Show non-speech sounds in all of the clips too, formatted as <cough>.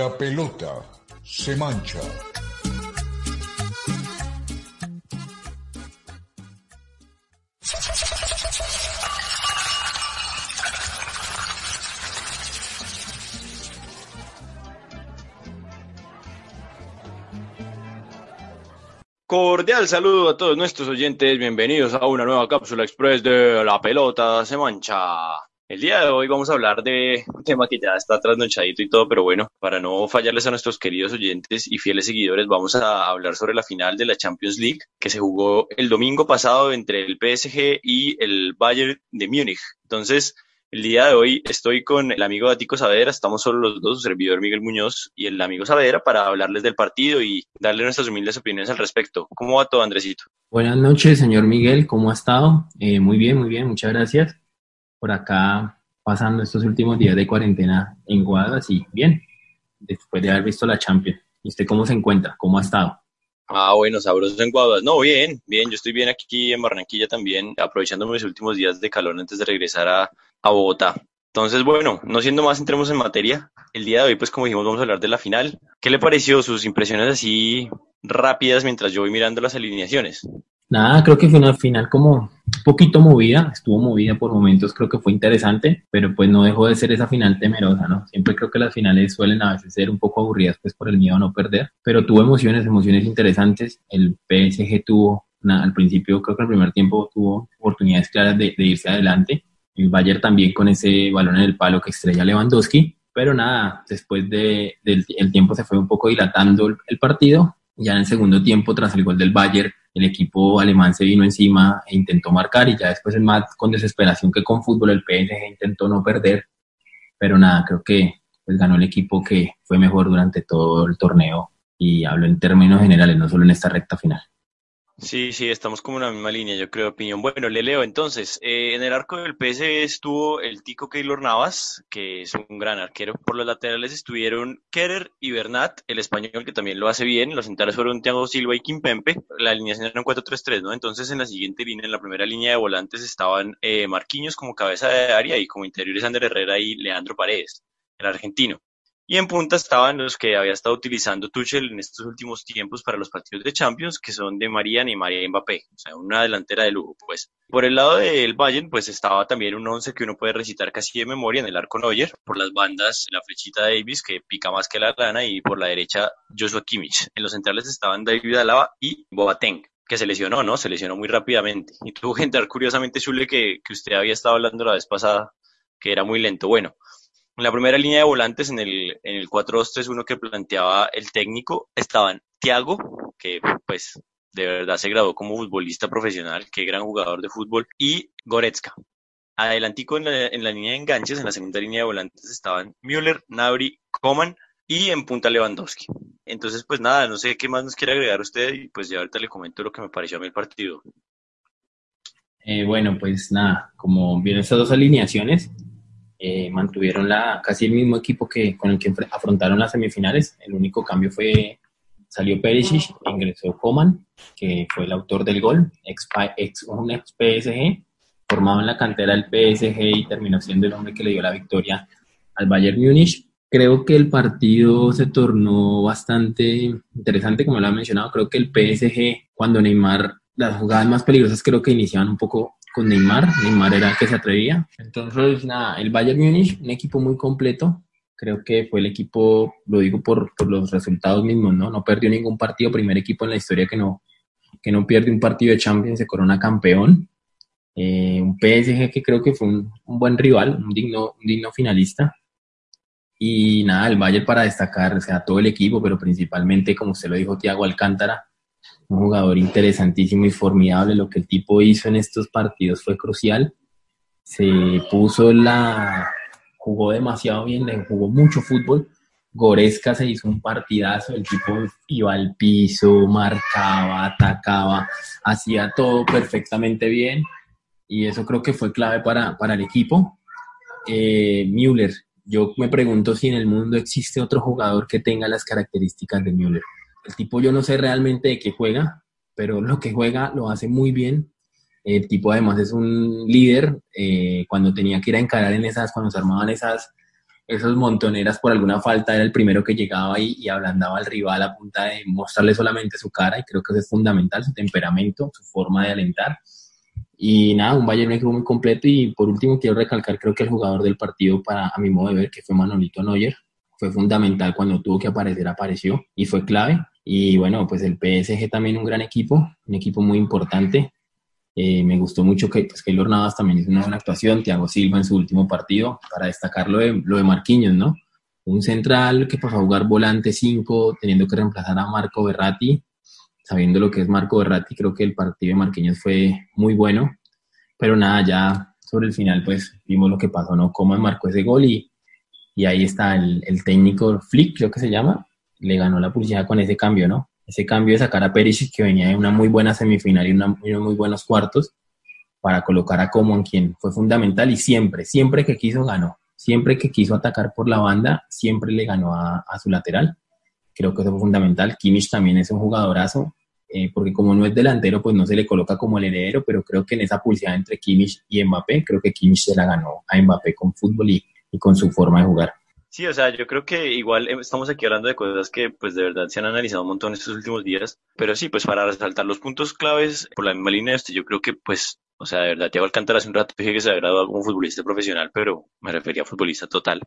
La pelota se mancha. Cordial saludo a todos nuestros oyentes, bienvenidos a una nueva cápsula express de La pelota se mancha. El día de hoy vamos a hablar de un tema que ya está trasnochadito y todo, pero bueno, para no fallarles a nuestros queridos oyentes y fieles seguidores, vamos a hablar sobre la final de la Champions League que se jugó el domingo pasado entre el PSG y el Bayern de Múnich. Entonces, el día de hoy estoy con el amigo Datico Saavedra, estamos solo los dos, su servidor Miguel Muñoz y el amigo Saavedra, para hablarles del partido y darle nuestras humildes opiniones al respecto. ¿Cómo va todo, Andresito? Buenas noches, señor Miguel, ¿cómo ha estado? Eh, muy bien, muy bien, muchas gracias. Por acá pasando estos últimos días de cuarentena en Guadalajara, y bien, después de haber visto la Champions. ¿Y usted cómo se encuentra? ¿Cómo ha estado? Ah, bueno, sabroso en Guadalajara. No, bien, bien, yo estoy bien aquí en Barranquilla también, aprovechando mis últimos días de calor antes de regresar a, a Bogotá. Entonces, bueno, no siendo más, entremos en materia. El día de hoy, pues como dijimos, vamos a hablar de la final. ¿Qué le pareció sus impresiones así rápidas mientras yo voy mirando las alineaciones? Nada, creo que fue una final como un poquito movida, estuvo movida por momentos, creo que fue interesante, pero pues no dejó de ser esa final temerosa, ¿no? Siempre creo que las finales suelen a veces ser un poco aburridas pues por el miedo a no perder, pero tuvo emociones, emociones interesantes. El PSG tuvo, al principio creo que el primer tiempo tuvo oportunidades claras de, de irse adelante, el Bayern también con ese balón en el palo que estrella Lewandowski, pero nada, después de, del el tiempo se fue un poco dilatando el, el partido, ya en el segundo tiempo tras el gol del Bayern el equipo alemán se vino encima e intentó marcar y ya después es más con desesperación que con fútbol el PSG intentó no perder, pero nada, creo que pues ganó el equipo que fue mejor durante todo el torneo y hablo en términos generales, no solo en esta recta final. Sí, sí, estamos como en la misma línea, yo creo, opinión. Bueno, le leo entonces. Eh, en el arco del PSG estuvo el Tico Keylor Navas, que es un gran arquero. Por los laterales estuvieron Kerer y Bernat, el español, que también lo hace bien. Los centrales fueron Thiago Silva y Kimpempe. La alineación era un 4-3-3, ¿no? Entonces, en la siguiente línea, en la primera línea de volantes, estaban eh, Marquinhos como cabeza de área y como interiores Ander Herrera y Leandro Paredes, el argentino. Y en punta estaban los que había estado utilizando Tuchel en estos últimos tiempos para los partidos de Champions, que son de María y María Mbappé, o sea, una delantera de lujo, pues. Por el lado del Bayern, pues estaba también un once que uno puede recitar casi de memoria en el arco Neuer, por las bandas la flechita Davis, que pica más que la lana, y por la derecha Joshua Kimmich. En los centrales estaban David Alaba y Boateng que se lesionó, ¿no? Se lesionó muy rápidamente. Y tuvo que entrar curiosamente, Chule, que, que usted había estado hablando la vez pasada, que era muy lento. Bueno, en la primera línea de volantes, en el, en el 4-2-3-1 que planteaba el técnico, estaban Thiago, que pues de verdad se graduó como futbolista profesional, qué gran jugador de fútbol, y Goretzka. Adelantico en la, en la línea de enganches, en la segunda línea de volantes estaban Müller, Nabri, Coman y en punta Lewandowski. Entonces, pues nada, no sé qué más nos quiere agregar usted y pues ya ahorita le comento lo que me pareció a mí el partido. Eh, bueno, pues nada, como vieron estas dos alineaciones, eh, mantuvieron la, casi el mismo equipo que con el que afrontaron las semifinales. El único cambio fue, salió Perisic, ingresó Coman, que fue el autor del gol, ex, ex, un ex PSG, formado en la cantera del PSG y terminó siendo el hombre que le dio la victoria al Bayern Múnich. Creo que el partido se tornó bastante interesante, como lo ha mencionado. Creo que el PSG, cuando Neymar, las jugadas más peligrosas creo que iniciaban un poco con Neymar. Neymar era el que se atrevía. Entonces, nada, el Bayern Múnich, un equipo muy completo. Creo que fue el equipo, lo digo por, los resultados mismos, ¿no? No perdió ningún partido, primer equipo en la historia que no, que no pierde un partido de Champions, se corona campeón. Eh, un PSG que creo que fue un, buen rival, un digno, digno finalista. Y nada, el Bayern para destacar, o sea, todo el equipo, pero principalmente, como usted lo dijo, Thiago Alcántara, un jugador interesantísimo y formidable. Lo que el tipo hizo en estos partidos fue crucial. Se puso la. jugó demasiado bien, le jugó mucho fútbol. Goresca se hizo un partidazo, el tipo iba al piso, marcaba, atacaba, hacía todo perfectamente bien y eso creo que fue clave para, para el equipo. Eh, Müller, yo me pregunto si en el mundo existe otro jugador que tenga las características de Müller. El tipo yo no sé realmente de qué juega, pero lo que juega lo hace muy bien. El tipo además es un líder. Eh, cuando tenía que ir a encarar en esas, cuando se armaban esas, esos montoneras por alguna falta era el primero que llegaba y, y ablandaba al rival a punta de mostrarle solamente su cara y creo que eso es fundamental, su temperamento, su forma de alentar. Y nada, un Bayern equipo muy completo y por último quiero recalcar creo que el jugador del partido para a mi modo de ver que fue Manolito Neuer, fue fundamental cuando tuvo que aparecer, apareció y fue clave. Y bueno, pues el PSG también un gran equipo, un equipo muy importante. Eh, me gustó mucho que pues, Keylor Navas también hizo una buena actuación, Thiago Silva en su último partido, para destacar lo de, lo de Marquinhos, ¿no? Un central que pasó a jugar volante 5, teniendo que reemplazar a Marco Berratti, sabiendo lo que es Marco Berratti, creo que el partido de Marquinhos fue muy bueno, pero nada, ya sobre el final pues vimos lo que pasó, ¿no? Cómo marcó ese gol y, y ahí está el, el técnico Flick, creo que se llama, le ganó la publicidad con ese cambio, ¿no? Ese cambio de sacar a Perisic, que venía de una muy buena semifinal y unos muy buenos cuartos, para colocar a Coman, quien fue fundamental y siempre, siempre que quiso ganó. Siempre que quiso atacar por la banda, siempre le ganó a, su lateral. Creo que eso fue fundamental. Kimmich también es un jugadorazo, eh, porque como no es delantero, pues no se le coloca como el heredero, pero creo que en esa publicidad entre Kimmich y Mbappé, creo que Kimmich se la ganó a Mbappé con fútbol y con su forma de jugar. Sí, o sea, yo creo que igual eh, estamos aquí hablando de cosas que pues de verdad se han analizado un montón estos últimos días, pero sí, pues para resaltar los puntos claves por la misma línea, este, yo creo que pues, o sea, de verdad, Thiago Alcántara hace un rato dije que se había graduado como futbolista profesional, pero me refería a futbolista total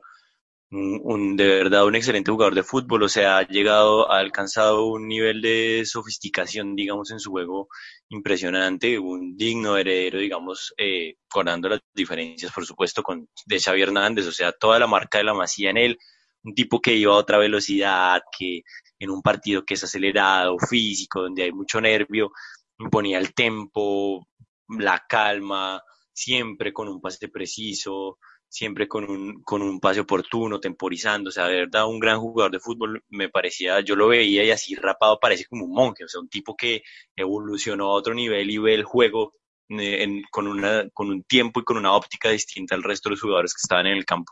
un, de verdad un excelente jugador de fútbol, o sea, ha llegado, ha alcanzado un nivel de sofisticación, digamos, en su juego impresionante, un digno heredero, digamos, eh, las diferencias, por supuesto, con de Xavi Hernández, o sea, toda la marca de la masía en él, un tipo que iba a otra velocidad, que en un partido que es acelerado, físico, donde hay mucho nervio, imponía el tempo, la calma, siempre con un pase preciso, siempre con un, con un pase oportuno, temporizando, o sea, de verdad, un gran jugador de fútbol, me parecía, yo lo veía y así rapado parece como un monje, o sea, un tipo que evolucionó a otro nivel y ve el juego eh, con, una, con un tiempo y con una óptica distinta al resto de los jugadores que estaban en el campo.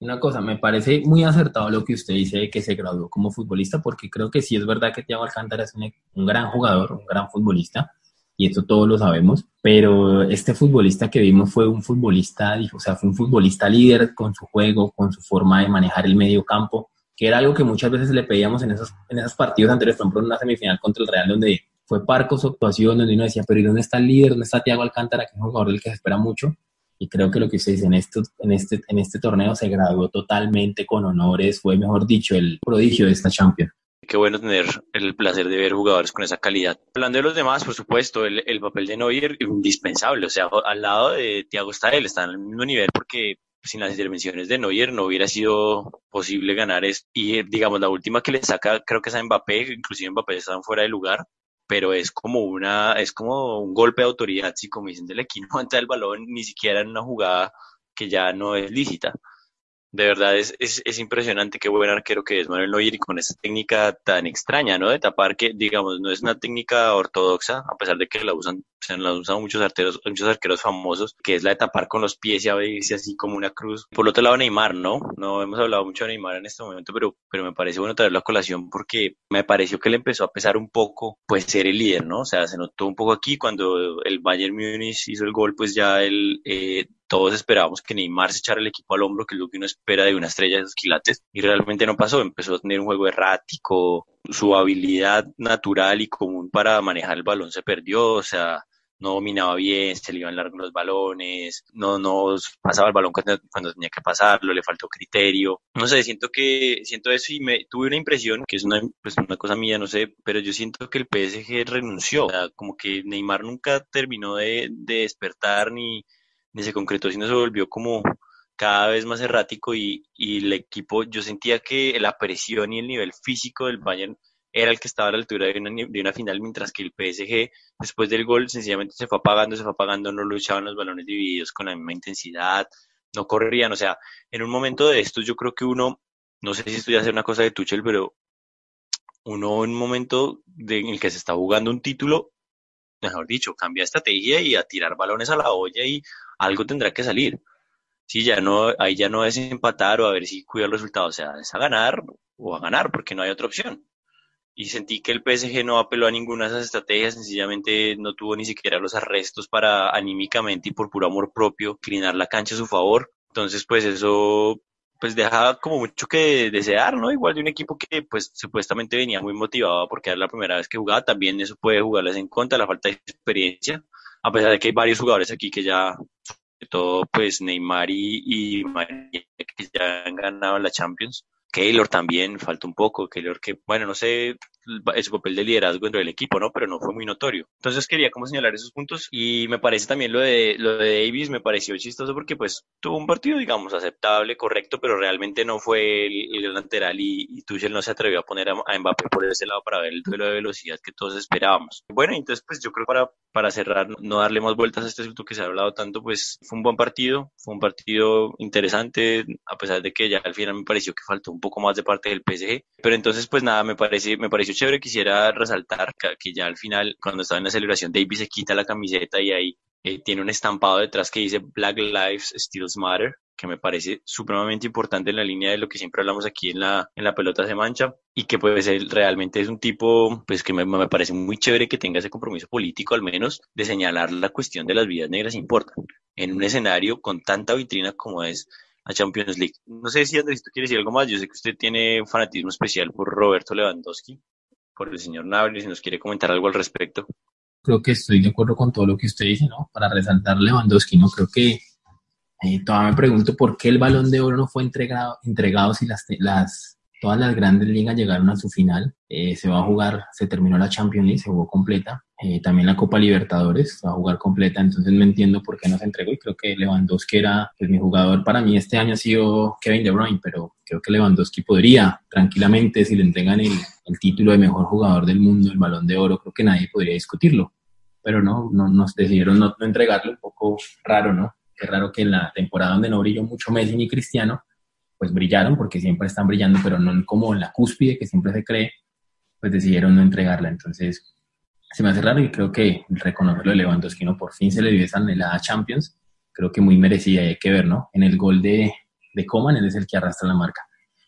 Una cosa, me parece muy acertado lo que usted dice de que se graduó como futbolista, porque creo que sí es verdad que Thiago Alcántara es un gran jugador, un gran futbolista, y esto todos lo sabemos, pero este futbolista que vimos fue un futbolista, o sea, fue un futbolista líder con su juego, con su forma de manejar el medio campo, que era algo que muchas veces le pedíamos en esos, en esos partidos anteriores, por ejemplo, en una semifinal contra el Real, donde fue Parco su actuación, donde uno decía, pero ¿y dónde está el líder? ¿Dónde está Thiago Alcántara, que es un jugador del que se espera mucho? Y creo que lo que usted dice, en, esto, en, este, en este torneo se graduó totalmente con honores, fue, mejor dicho, el prodigio de esta Champions. Qué bueno tener el placer de ver jugadores con esa calidad. Hablando de los demás, por supuesto, el, el papel de Neuer indispensable. O sea, al lado de Thiago está él, está en el mismo nivel porque sin las intervenciones de Neuer no hubiera sido posible ganar esto. Y digamos, la última que le saca, creo que es a Mbappé, inclusive Mbappé está fuera de lugar, pero es como una, es como un golpe de autoridad, si como dicen del equipo, <laughs> no el balón ni siquiera en una jugada que ya no es lícita de verdad es, es, es, impresionante qué buen arquero que es Manuel Neuer y con esa técnica tan extraña, ¿no? De tapar que, digamos, no es una técnica ortodoxa, a pesar de que la usan, se la usan muchos arqueros, muchos arqueros famosos, que es la de tapar con los pies y a veces así como una cruz. Por otro lado, Neymar, ¿no? No hemos hablado mucho de Neymar en este momento, pero, pero me parece bueno traerlo a colación porque me pareció que le empezó a pesar un poco, pues, ser el líder, ¿no? O sea, se notó un poco aquí cuando el Bayern Múnich hizo el gol, pues ya él eh, todos esperábamos que Neymar se echara el equipo al hombro, que es lo que uno espera de una estrella de esos quilates, y realmente no pasó, empezó a tener un juego errático, su habilidad natural y común para manejar el balón se perdió, o sea, no dominaba bien, se le iban largos los balones, no, no pasaba el balón cuando, tenía que pasarlo, le faltó criterio. No sé, siento que, siento eso y me tuve una impresión, que es una, pues una cosa mía, no sé, pero yo siento que el PSG renunció, o sea, como que Neymar nunca terminó de, de despertar ni, ni se concretó, sino se volvió como cada vez más errático y, y el equipo, yo sentía que la presión y el nivel físico del Bayern era el que estaba a la altura de una, de una final, mientras que el PSG, después del gol, sencillamente se fue apagando, se fue apagando, no luchaban los balones divididos con la misma intensidad, no corrían, o sea, en un momento de estos yo creo que uno, no sé si esto ya es una cosa de Tuchel, pero uno en un momento en el que se está jugando un título, mejor dicho, cambia estrategia y a tirar balones a la olla y algo tendrá que salir. Sí, ya no, ahí ya no es empatar o a ver si cuida el resultado, o sea, es a ganar o a ganar, porque no hay otra opción. Y sentí que el PSG no apeló a ninguna de esas estrategias, sencillamente no tuvo ni siquiera los arrestos para anímicamente y por puro amor propio inclinar la cancha a su favor. Entonces, pues eso pues deja como mucho que desear, ¿no? Igual de un equipo que pues supuestamente venía muy motivado porque era la primera vez que jugaba, también eso puede jugarles en contra, la falta de experiencia, a pesar de que hay varios jugadores aquí que ya, sobre todo pues Neymar y, y María, que ya han ganado la Champions. Keylor también falta un poco, Keylor que, bueno, no sé su papel de liderazgo dentro del equipo, ¿no? Pero no fue muy notorio. Entonces quería como señalar esos puntos y me parece también lo de, lo de Davis, me pareció chistoso porque pues tuvo un partido, digamos, aceptable, correcto, pero realmente no fue el, lateral y, y, Tuchel no se atrevió a poner a, Mbappé por ese lado para ver el duelo de velocidad que todos esperábamos. Bueno, entonces pues yo creo para, para cerrar, no darle más vueltas a este asunto que se ha hablado tanto, pues fue un buen partido, fue un partido interesante, a pesar de que ya al final me pareció que faltó un poco más de parte del PSG, pero entonces pues nada, me parece, me pareció chévere, quisiera resaltar que, ya al final, cuando estaba en la celebración, Davis se quita la camiseta y ahí eh, tiene un estampado detrás que dice Black Lives Still Matter, que me parece supremamente importante en la línea de lo que siempre hablamos aquí en la, en la pelota se mancha y que pues él realmente es un tipo pues que me, me, parece muy chévere que tenga ese compromiso político al menos de señalar la cuestión de las vidas negras importa en un escenario con tanta vitrina como es a Champions League. No sé si Andrés, tú quieres decir algo más. Yo sé que usted tiene un fanatismo especial por Roberto Lewandowski, por el señor Nabri, si nos quiere comentar algo al respecto. Creo que estoy de acuerdo con todo lo que usted dice, ¿no? Para resaltar Lewandowski, ¿no? Creo que eh, todavía me pregunto por qué el balón de oro no fue entregado, entregado si las, las todas las grandes ligas llegaron a su final. Eh, se va a jugar, se terminó la Champions League, se jugó completa. Eh, también la Copa Libertadores se va a jugar completa, entonces no entiendo por qué no se entregó y creo que Lewandowski era pues, mi jugador para mí este año ha sido Kevin De Bruyne, pero creo que Lewandowski podría tranquilamente, si le entregan el, el título de mejor jugador del mundo, el balón de oro, creo que nadie podría discutirlo. Pero no, no nos decidieron no, no entregarlo, un poco raro, ¿no? Qué raro que en la temporada donde no brilló mucho Messi ni Cristiano, pues brillaron porque siempre están brillando, pero no como en la cúspide que siempre se cree, pues decidieron no entregarla. Entonces, se me hace raro y creo que reconocerlo de Lewandowski, ¿no? Por fin se le dio esa anhelada Champions, creo que muy merecida y hay que ver, ¿no? En el gol de, de Coman, él es el que arrastra la marca.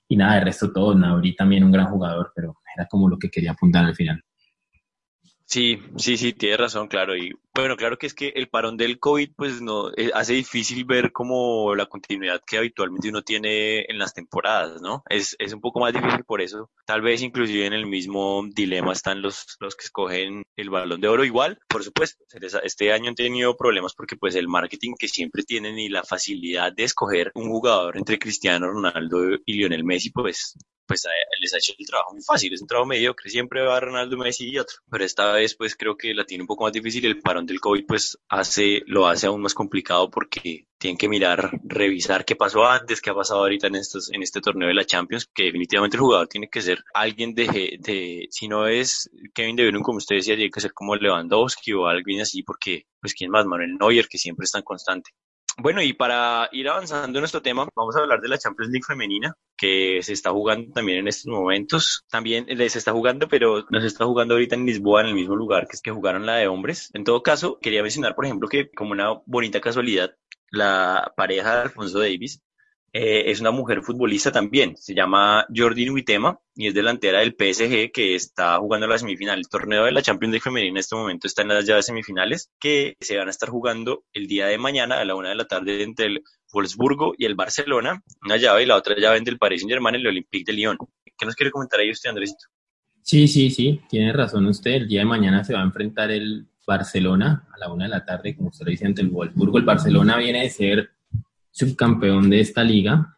Y nada, el resto todo, Nabri también un gran jugador, pero era como lo que quería apuntar al final. Sí, sí, sí, tiene razón, claro. Y bueno, claro que es que el parón del COVID, pues no, eh, hace difícil ver como la continuidad que habitualmente uno tiene en las temporadas, ¿no? Es, es un poco más difícil por eso. Tal vez inclusive en el mismo dilema están los, los que escogen el balón de oro igual, por supuesto. Este año han tenido problemas porque pues el marketing que siempre tienen y la facilidad de escoger un jugador entre Cristiano Ronaldo y Lionel Messi, pues pues les ha hecho el trabajo muy fácil, es un trabajo mediocre, siempre va Ronaldo, Messi y otro, pero esta vez pues creo que la tiene un poco más difícil, el parón del COVID pues hace, lo hace aún más complicado porque tienen que mirar, revisar qué pasó antes, qué ha pasado ahorita en estos, en este torneo de la Champions, que definitivamente el jugador tiene que ser alguien de, de si no es Kevin De Bruyne como usted decía, tiene que ser como Lewandowski o alguien así, porque pues quién más, Manuel Neuer, que siempre es tan constante. Bueno, y para ir avanzando en nuestro tema, vamos a hablar de la Champions League femenina, que se está jugando también en estos momentos. También se está jugando, pero no se está jugando ahorita en Lisboa, en el mismo lugar que es que jugaron la de hombres. En todo caso, quería mencionar, por ejemplo, que como una bonita casualidad, la pareja de Alfonso Davis eh, es una mujer futbolista también, se llama Jordi Nuitema y es delantera del PSG que está jugando la semifinal. El torneo de la Champions League femenina en este momento está en las llaves semifinales que se van a estar jugando el día de mañana a la una de la tarde entre el Wolfsburgo y el Barcelona, una llave y la otra llave entre el Paris Saint Germain y el Olympique de Lyon. ¿Qué nos quiere comentar ahí usted, Andresito? Sí, sí, sí, tiene razón usted. El día de mañana se va a enfrentar el Barcelona a la una de la tarde, como usted lo dice, ante el Wolfsburgo. El Barcelona viene de ser subcampeón de esta liga.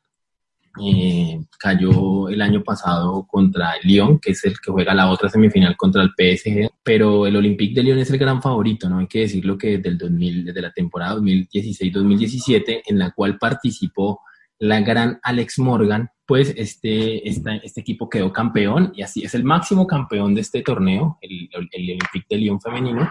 Eh, cayó el año pasado contra el Lyon, que es el que juega la otra semifinal contra el PSG, pero el Olympique de Lyon es el gran favorito, ¿no? Hay que decirlo que desde, el 2000, desde la temporada 2016-2017, en la cual participó la gran Alex Morgan, pues este, este, equipo quedó campeón y así es el máximo campeón de este torneo, el, el, el Olympique de Lyon femenino.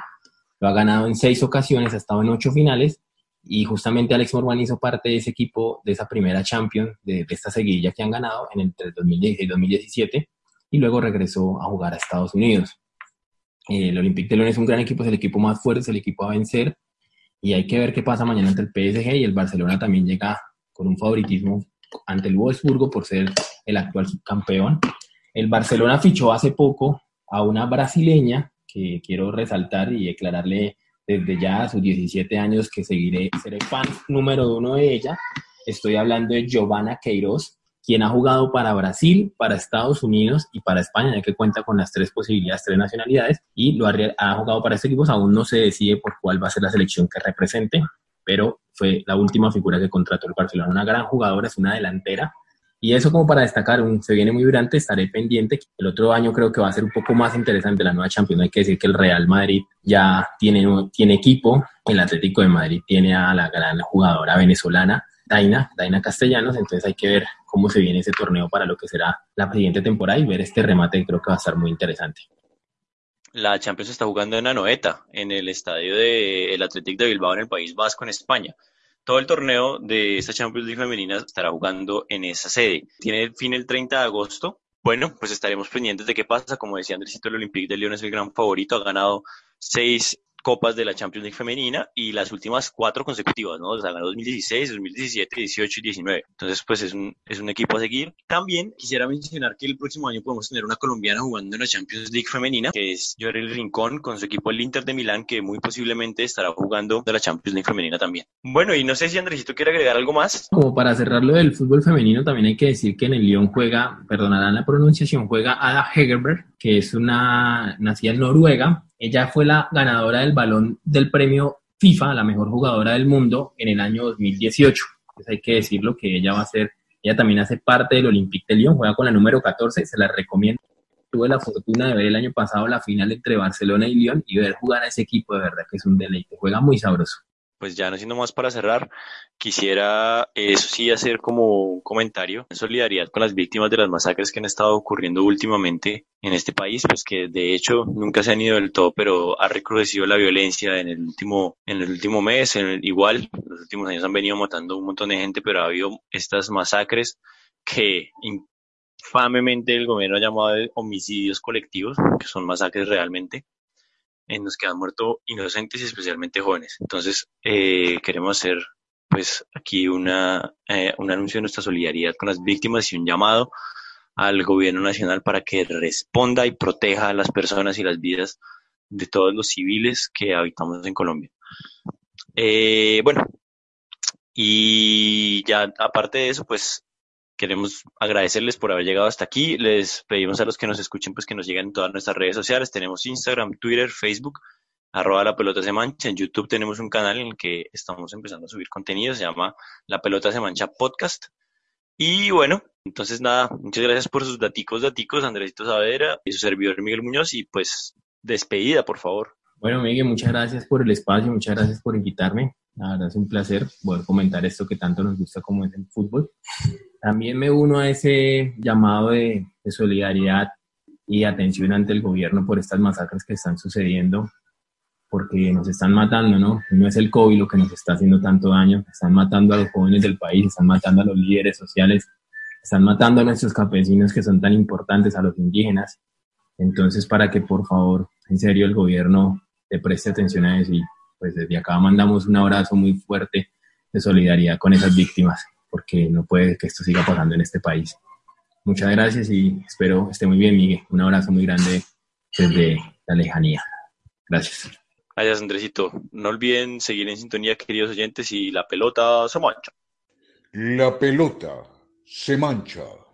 Lo ha ganado en seis ocasiones, ha estado en ocho finales y justamente Alex Morgan hizo parte de ese equipo, de esa primera Champions, de, esta seguidilla que han ganado en entre 2016 y 2017, y luego regresó a jugar a Estados Unidos. Eh, el Olympique de Lyon es un gran equipo, es el equipo más fuerte, es el equipo a vencer, y hay que ver qué pasa mañana ante el PSG, y el Barcelona también llega con un favoritismo ante el Wolfsburgo por ser el actual subcampeón. El Barcelona fichó hace poco a una brasileña que quiero resaltar y declararle desde ya a sus 17 años que seguiré, seré fan número uno de ella. Estoy hablando de Giovanna Queiroz, quien ha jugado para Brasil, para Estados Unidos y para España, ya que cuenta con las tres posibilidades, tres nacionalidades, y lo ha, jugado para este equipo. Aún no se decide por cuál va a ser la selección que represente, pero fue la última figura que contrató el Barcelona. Una gran jugadora, es una delantera. Y eso como para destacar, un, se viene muy durante, estaré pendiente. El otro año creo que va a ser un poco más interesante la nueva Champions. Hay que decir que el Real Madrid ya tiene, tiene equipo, el Atlético de Madrid tiene a la gran jugadora venezolana Daina, Daina Castellanos, entonces hay que ver cómo se viene ese torneo para lo que será la siguiente temporada y ver este remate creo que va a estar muy interesante. La Champions está jugando en Anoeta, en el estadio del Athletic de Bilbao en el País Vasco, en España. Todo el torneo de esta Champions League femenina estará jugando en esa sede. Tiene fin el 30 de agosto. Bueno, pues estaremos pendientes de qué pasa. Como decía Andresito, el Olympique de Lyon es el gran favorito. Ha ganado seis copas de la Champions League femenina y las últimas cuatro consecutivas, ¿no? O sea, ganó 2016, 2017, 18 y 19. Entonces, pues es un, es un equipo a seguir. También quisiera mencionar que el próximo año podemos tener una colombiana jugando en la Champions League femenina, que es Yorel Rincón con su equipo el Inter de Milán, que muy posiblemente estará jugando de la Champions League femenina también. Bueno, y no sé si Andresito quiere agregar algo más. Como para cerrar lo del fútbol femenino, también hay que decir que en el Lyon juega, perdonarán la pronunciación, juega Ada Hegerberg, que es una nacida en Noruega, ella fue la ganadora del balón del premio FIFA, la mejor jugadora del mundo, en el año 2018. Entonces hay que decirlo que ella va a ser, ella también hace parte del Olympique de Lyon, juega con la número 14, se la recomiendo. Tuve la fortuna de ver el año pasado la final entre Barcelona y Lyon y ver jugar a ese equipo de verdad que es un deleite, juega muy sabroso pues ya no siendo más para cerrar, quisiera eso sí hacer como un comentario en solidaridad con las víctimas de las masacres que han estado ocurriendo últimamente en este país, pues que de hecho nunca se han ido del todo, pero ha recrudecido la violencia en el último, en el último mes, en el, igual, los últimos años han venido matando un montón de gente, pero ha habido estas masacres que infamemente el gobierno ha llamado homicidios colectivos, que son masacres realmente, en los que han muerto inocentes y especialmente jóvenes. Entonces, eh, queremos hacer pues aquí una, eh, un anuncio de nuestra solidaridad con las víctimas y un llamado al gobierno nacional para que responda y proteja a las personas y las vidas de todos los civiles que habitamos en Colombia. Eh, bueno, y ya aparte de eso, pues queremos agradecerles por haber llegado hasta aquí. Les pedimos a los que nos escuchen pues que nos lleguen en todas nuestras redes sociales. Tenemos Instagram, Twitter, Facebook, arroba la pelota se mancha. En YouTube tenemos un canal en el que estamos empezando a subir contenido, se llama La pelota se mancha podcast. Y bueno, entonces nada, muchas gracias por sus daticos, daticos, Andresito Saavedra y su servidor Miguel Muñoz y pues despedida, por favor. Bueno, Miguel, muchas gracias por el espacio, muchas gracias por invitarme. La verdad es un placer poder comentar esto que tanto nos gusta como es el fútbol. También me uno a ese llamado de, solidaridad y atención ante el gobierno por estas masacres que están sucediendo, porque nos están matando, ¿no? No es el COVID lo que nos está haciendo tanto daño, están matando a los jóvenes del país, están matando a los líderes sociales, están matando a nuestros campesinos que son tan importantes, a los indígenas. Entonces, para que por favor, en serio, el gobierno le preste atención a eso y pues desde acá mandamos un abrazo muy fuerte de solidaridad con esas víctimas porque no puede que esto siga pasando en este país. Muchas gracias y espero esté muy bien, Miguel. Un abrazo muy grande desde la lejanía. Gracias. Gracias, Andresito. No olviden seguir en sintonía, queridos oyentes, y la pelota se mancha. La pelota se mancha.